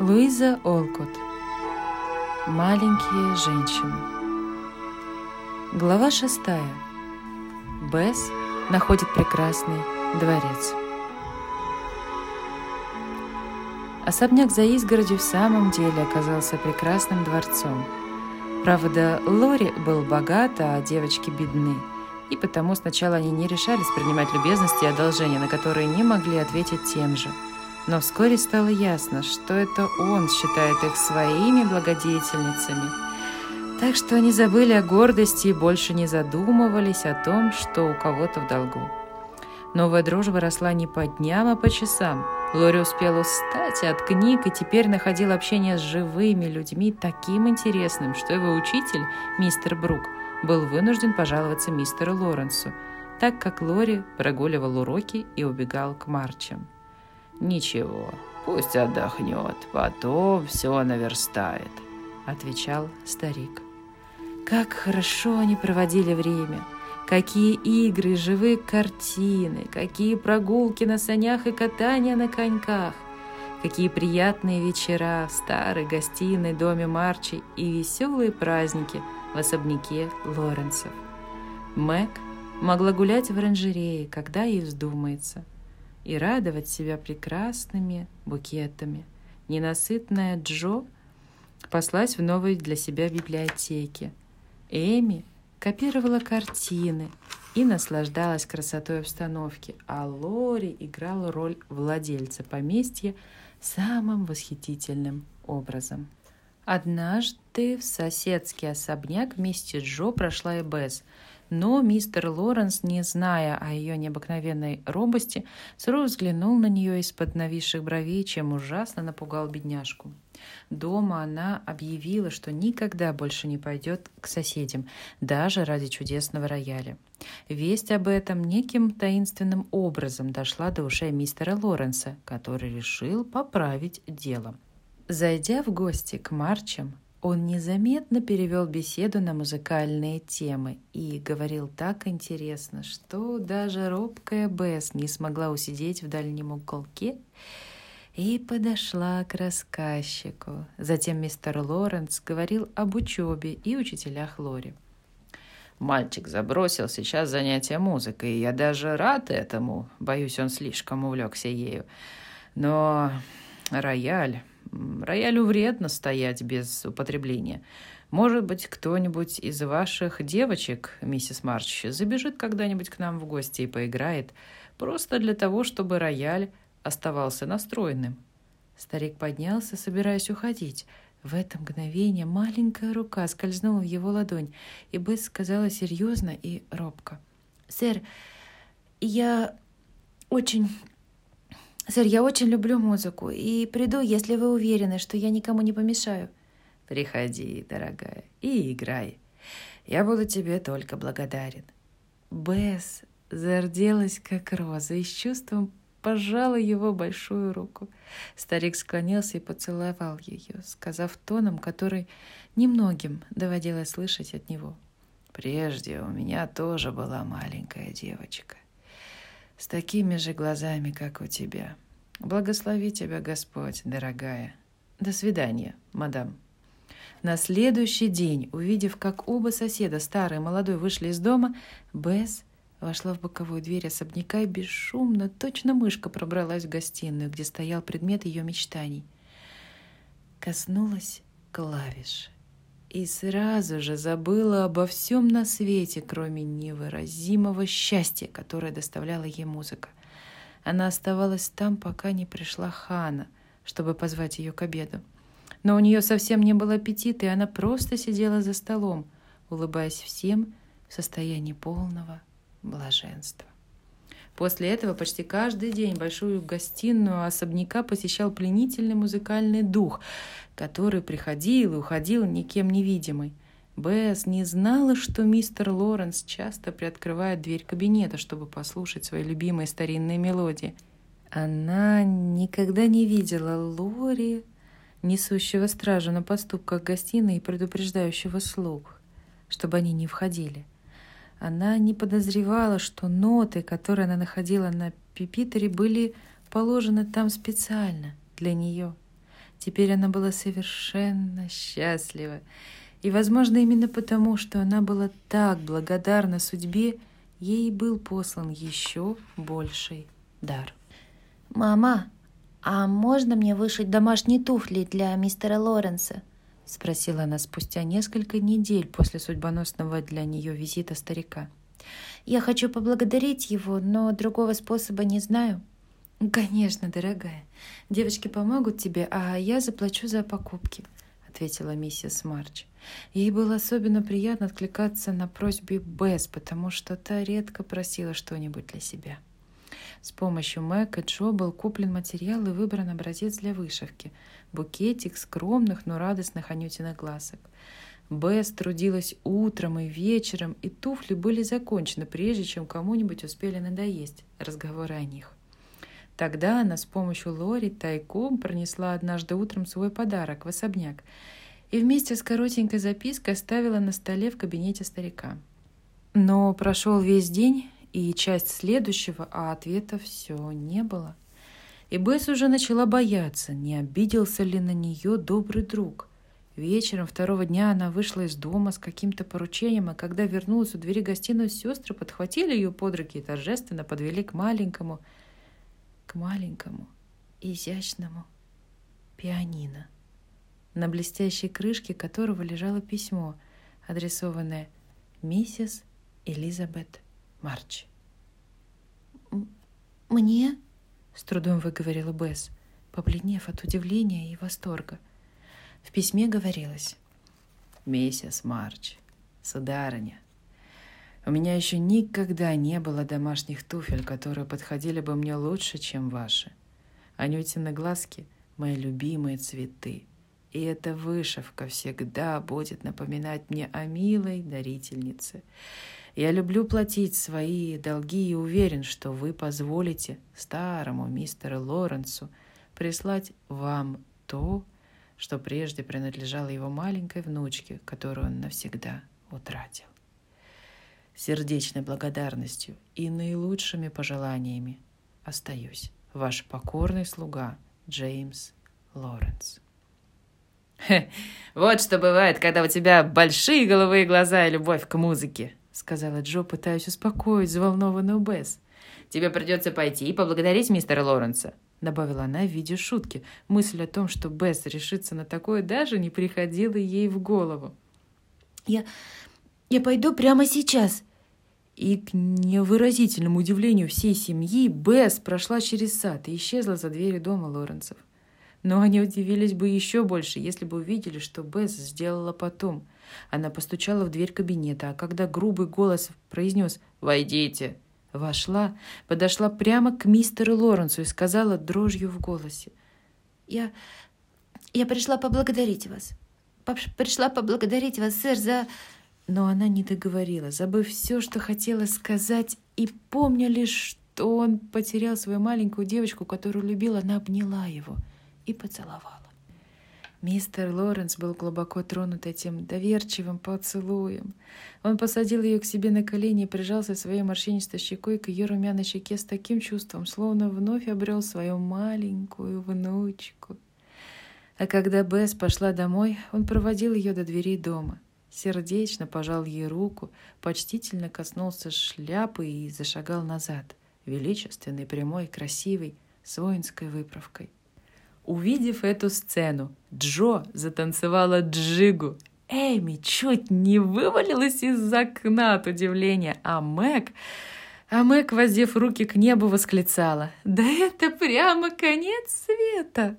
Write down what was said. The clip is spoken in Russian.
Луиза Олкот. Маленькие женщины. Глава шестая. Бесс находит прекрасный дворец. Особняк за изгородью в самом деле оказался прекрасным дворцом. Правда, Лори был богат, а девочки бедны, и потому сначала они не решались принимать любезности и одолжения, на которые не могли ответить тем же – но вскоре стало ясно, что это он считает их своими благодетельницами. Так что они забыли о гордости и больше не задумывались о том, что у кого-то в долгу. Новая дружба росла не по дням, а по часам. Лори успела устать от книг и теперь находил общение с живыми людьми таким интересным, что его учитель, мистер Брук, был вынужден пожаловаться мистеру Лоренсу, так как Лори прогуливал уроки и убегал к марчам. «Ничего, пусть отдохнет, потом все наверстает», — отвечал старик. Как хорошо они проводили время! Какие игры, живые картины, какие прогулки на санях и катания на коньках! Какие приятные вечера в старой гостиной доме Марчи и веселые праздники в особняке Лоренсов. Мэг могла гулять в оранжерее, когда ей вздумается – и радовать себя прекрасными букетами. Ненасытная Джо послась в новой для себя библиотеке. Эми копировала картины и наслаждалась красотой обстановки, а Лори играла роль владельца поместья самым восхитительным образом. Однажды в соседский особняк вместе с Джо прошла и Бесс – но мистер Лоренс, не зная о ее необыкновенной робости, сурово взглянул на нее из-под нависших бровей, чем ужасно напугал бедняжку. Дома она объявила, что никогда больше не пойдет к соседям, даже ради чудесного рояля. Весть об этом неким таинственным образом дошла до ушей мистера Лоренса, который решил поправить дело. Зайдя в гости к Марчам, он незаметно перевел беседу на музыкальные темы и говорил так интересно, что даже робкая Бесс не смогла усидеть в дальнем уголке и подошла к рассказчику. Затем мистер Лоренс говорил об учебе и учителях Лори. Мальчик забросил сейчас занятия музыкой, и я даже рад этому. Боюсь, он слишком увлекся ею. Но рояль Роялю вредно стоять без употребления. Может быть, кто-нибудь из ваших девочек, миссис Марч, забежит когда-нибудь к нам в гости и поиграет, просто для того, чтобы рояль оставался настроенным. Старик поднялся, собираясь уходить. В это мгновение маленькая рука скользнула в его ладонь, и Бесс сказала серьезно и робко. «Сэр, я очень «Сэр, я очень люблю музыку и приду, если вы уверены, что я никому не помешаю». «Приходи, дорогая, и играй. Я буду тебе только благодарен». Бесс зарделась, как роза, и с чувством пожала его большую руку. Старик склонился и поцеловал ее, сказав тоном, который немногим доводилось слышать от него. «Прежде у меня тоже была маленькая девочка с такими же глазами, как у тебя. Благослови тебя Господь, дорогая. До свидания, мадам. На следующий день, увидев, как оба соседа, старый и молодой, вышли из дома, Бесс вошла в боковую дверь особняка и бесшумно, точно мышка пробралась в гостиную, где стоял предмет ее мечтаний. Коснулась клавиш и сразу же забыла обо всем на свете, кроме невыразимого счастья, которое доставляла ей музыка. Она оставалась там, пока не пришла Хана, чтобы позвать ее к обеду. Но у нее совсем не было аппетита, и она просто сидела за столом, улыбаясь всем в состоянии полного блаженства. После этого почти каждый день большую гостиную особняка посещал пленительный музыкальный дух, который приходил и уходил никем невидимый. Бесс не знала, что мистер Лоренс часто приоткрывает дверь кабинета, чтобы послушать свои любимые старинные мелодии. Она никогда не видела Лори, несущего стражу на поступках гостиной и предупреждающего слуг, чтобы они не входили. Она не подозревала, что ноты, которые она находила на пипитере, были положены там специально для нее. Теперь она была совершенно счастлива. И, возможно, именно потому, что она была так благодарна судьбе, ей был послан еще больший дар. «Мама, а можно мне вышить домашние туфли для мистера Лоренса?» — спросила она спустя несколько недель после судьбоносного для нее визита старика. «Я хочу поблагодарить его, но другого способа не знаю». «Конечно, дорогая. Девочки помогут тебе, а я заплачу за покупки», — ответила миссис Марч. Ей было особенно приятно откликаться на просьбе Бесс, потому что та редко просила что-нибудь для себя. С помощью Мэг и Джо был куплен материал и выбран образец для вышивки – букетик скромных, но радостных анютиных глазок. Бесс трудилась утром и вечером, и туфли были закончены, прежде чем кому-нибудь успели надоесть разговоры о них. Тогда она с помощью Лори тайком пронесла однажды утром свой подарок в особняк и вместе с коротенькой запиской оставила на столе в кабинете старика. Но прошел весь день и часть следующего, а ответа все не было. И Бесс уже начала бояться, не обиделся ли на нее добрый друг. Вечером второго дня она вышла из дома с каким-то поручением, а когда вернулась у двери гостиной, сестры подхватили ее под руки и торжественно подвели к маленькому, к маленькому, изящному пианино на блестящей крышке которого лежало письмо, адресованное миссис Элизабет Марч. «Мне?» — с трудом выговорила Бесс, побледнев от удивления и восторга. В письме говорилось «Миссис Марч, сударыня, у меня еще никогда не было домашних туфель, которые подходили бы мне лучше, чем ваши. Анютины глазки — мои любимые цветы. И эта вышивка всегда будет напоминать мне о милой дарительнице. Я люблю платить свои долги и уверен, что вы позволите старому мистеру Лоренсу прислать вам то, что прежде принадлежало его маленькой внучке, которую он навсегда утратил. Сердечной благодарностью и наилучшими пожеланиями остаюсь ваш покорный слуга Джеймс Лоренс. «Вот что бывает, когда у тебя большие голубые глаза и любовь к музыке», сказала Джо, пытаясь успокоить взволнованную Бесс. «Тебе придется пойти и поблагодарить мистера Лоренса», добавила она в виде шутки. Мысль о том, что Бесс решится на такое, даже не приходила ей в голову. «Я... я пойду прямо сейчас», и к невыразительному удивлению всей семьи Бесс прошла через сад и исчезла за дверью дома Лоренсов. Но они удивились бы еще больше, если бы увидели, что Бесс сделала потом. Она постучала в дверь кабинета, а когда грубый голос произнес «Войдите!», вошла, подошла прямо к мистеру Лоренсу и сказала дрожью в голосе. «Я... я пришла поблагодарить вас. Пришла поблагодарить вас, сэр, за...» Но она не договорила, забыв все, что хотела сказать, и помня лишь, что он потерял свою маленькую девочку, которую любил, она обняла его — и поцеловала. Мистер Лоренс был глубоко тронут этим доверчивым поцелуем. Он посадил ее к себе на колени и прижался своей морщинистой щекой к ее румяной щеке с таким чувством, словно вновь обрел свою маленькую внучку. А когда Бесс пошла домой, он проводил ее до дверей дома. Сердечно пожал ей руку, почтительно коснулся шляпы и зашагал назад, величественный, прямой, красивый, с воинской выправкой. Увидев эту сцену, Джо затанцевала джигу. Эми чуть не вывалилась из окна от удивления, а Мэг... А Мэг, воздев руки к небу, восклицала. «Да это прямо конец света!»